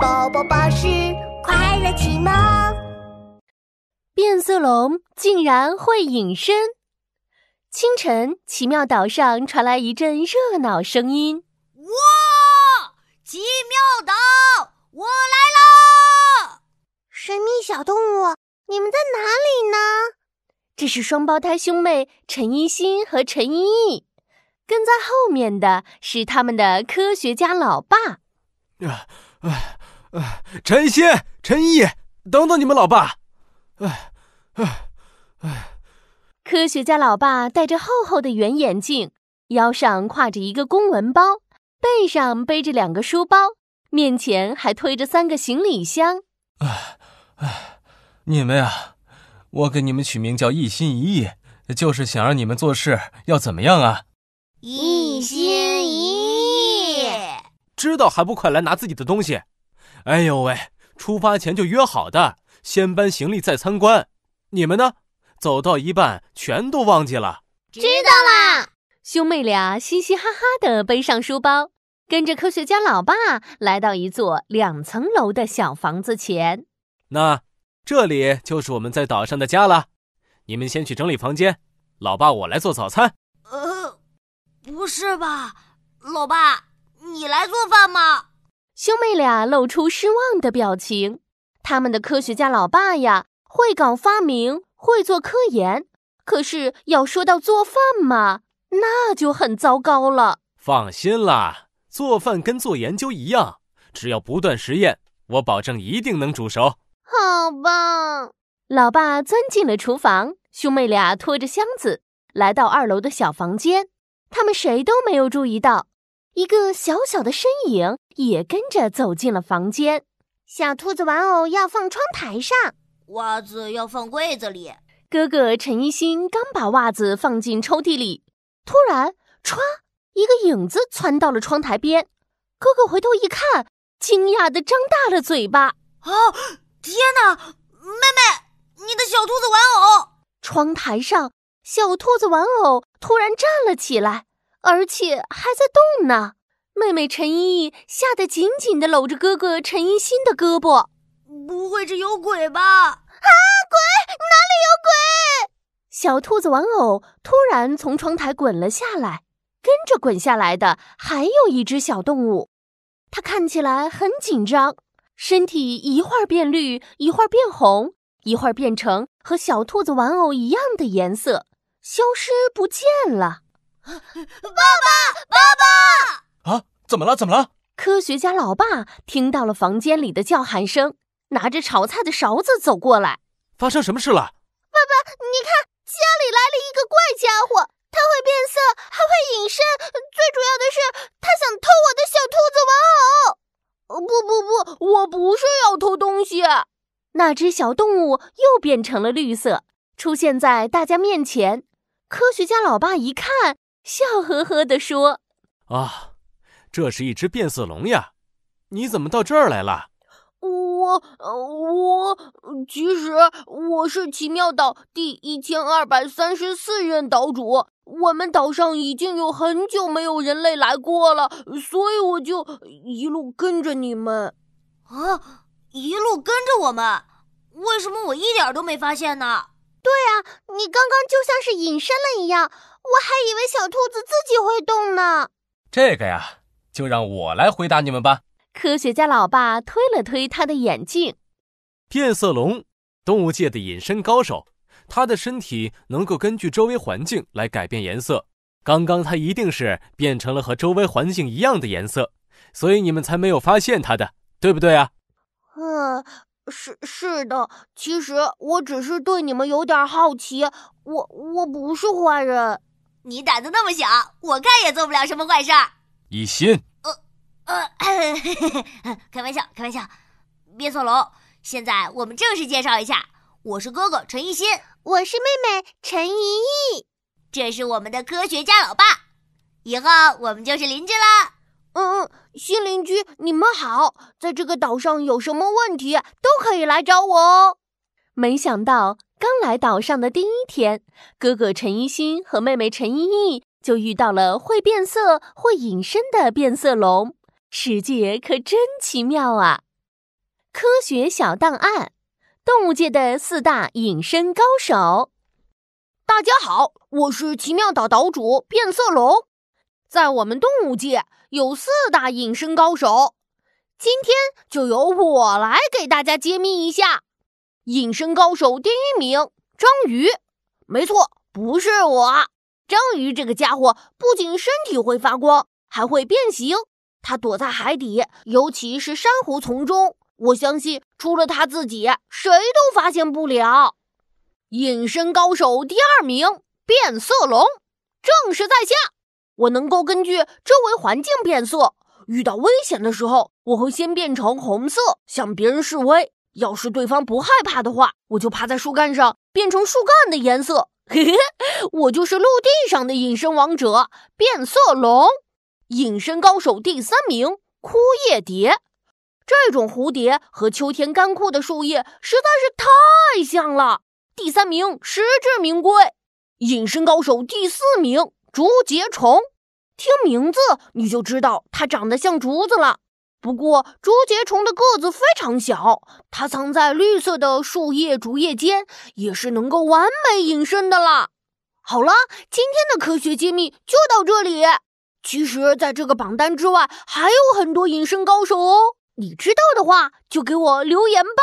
宝宝巴士快乐启蒙。变色龙竟然会隐身！清晨，奇妙岛上传来一阵热闹声音：“哇！奇妙岛，我来啦！神秘小动物，你们在哪里呢？”这是双胞胎兄妹陈一新和陈一毅，跟在后面的是他们的科学家老爸。啊啊啊！陈鑫、陈毅，等等你们老爸！哎哎哎！科学家老爸戴着厚厚的圆眼镜，腰上挎着一个公文包，背上背着两个书包，面前还推着三个行李箱。哎哎，你们呀，我给你们取名叫一心一意，就是想让你们做事要怎么样啊？一心一意。知道还不快来拿自己的东西？哎呦喂，出发前就约好的，先搬行李再参观。你们呢？走到一半，全都忘记了。知道啦！兄妹俩嘻嘻哈哈的背上书包，跟着科学家老爸来到一座两层楼的小房子前。那这里就是我们在岛上的家了。你们先去整理房间，老爸我来做早餐。呃，不是吧，老爸，你来做饭吗？兄妹俩露出失望的表情。他们的科学家老爸呀，会搞发明。会做科研，可是要说到做饭嘛，那就很糟糕了。放心啦，做饭跟做研究一样，只要不断实验，我保证一定能煮熟。好吧，老爸钻进了厨房，兄妹俩拖着箱子来到二楼的小房间。他们谁都没有注意到，一个小小的身影也跟着走进了房间。小兔子玩偶要放窗台上。袜子要放柜子里。哥哥陈一新刚把袜子放进抽屉里，突然，歘，一个影子窜到了窗台边。哥哥回头一看，惊讶的张大了嘴巴：“啊，天哪！妹妹，你的小兔子玩偶！”窗台上，小兔子玩偶突然站了起来，而且还在动呢。妹妹陈依依吓得紧紧地搂着哥哥陈一新的胳膊。不会是有鬼吧？啊，鬼！哪里有鬼？小兔子玩偶突然从窗台滚了下来，跟着滚下来的还有一只小动物，它看起来很紧张，身体一会儿变绿，一会儿变红，一会儿变成和小兔子玩偶一样的颜色，消失不见了。爸爸，爸爸！啊，怎么了？怎么了？科学家老爸听到了房间里的叫喊声。拿着炒菜的勺子走过来，发生什么事了？爸爸，你看，家里来了一个怪家伙，他会变色，还会隐身，最主要的是，他想偷我的小兔子玩偶。不不不，我不是要偷东西。那只小动物又变成了绿色，出现在大家面前。科学家老爸一看，笑呵呵地说：“啊，这是一只变色龙呀！你怎么到这儿来了？”我我其实我是奇妙岛第一千二百三十四任岛主。我们岛上已经有很久没有人类来过了，所以我就一路跟着你们。啊，一路跟着我们？为什么我一点都没发现呢？对啊，你刚刚就像是隐身了一样，我还以为小兔子自己会动呢。这个呀，就让我来回答你们吧。科学家老爸推了推他的眼镜。变色龙，动物界的隐身高手，它的身体能够根据周围环境来改变颜色。刚刚它一定是变成了和周围环境一样的颜色，所以你们才没有发现它的，对不对啊？嗯，是是的。其实我只是对你们有点好奇，我我不是坏人。你胆子那么小，我看也做不了什么坏事。一心。呃呃，开玩笑，开玩笑。变色龙，现在我们正式介绍一下，我是哥哥陈一心，我是妹妹陈怡怡，这是我们的科学家老爸，以后我们就是邻居了。新邻居，你们好，在这个岛上有什么问题都可以来找我哦。没想到刚来岛上的第一天，哥哥陈一新和妹妹陈依依就遇到了会变色、会隐身的变色龙。世界可真奇妙啊！科学小档案：动物界的四大隐身高手。大家好，我是奇妙岛岛主变色龙。在我们动物界有四大隐身高手，今天就由我来给大家揭秘一下。隐身高手第一名，章鱼。没错，不是我。章鱼这个家伙不仅身体会发光，还会变形。它躲在海底，尤其是珊瑚丛中。我相信，除了他自己，谁都发现不了。隐身高手第二名，变色龙。正是在下，我能够根据周围环境变色。遇到危险的时候，我会先变成红色，向别人示威。要是对方不害怕的话，我就趴在树干上，变成树干的颜色。嘿嘿，我就是陆地上的隐身王者变色龙，隐身高手第三名枯叶蝶。这种蝴蝶和秋天干枯的树叶实在是太像了。第三名实至名归，隐身高手第四名竹节虫。听名字你就知道它长得像竹子了。不过竹节虫的个子非常小，它藏在绿色的树叶、竹叶间，也是能够完美隐身的啦。好了，今天的科学揭秘就到这里。其实，在这个榜单之外，还有很多隐身高手哦。你知道的话，就给我留言吧。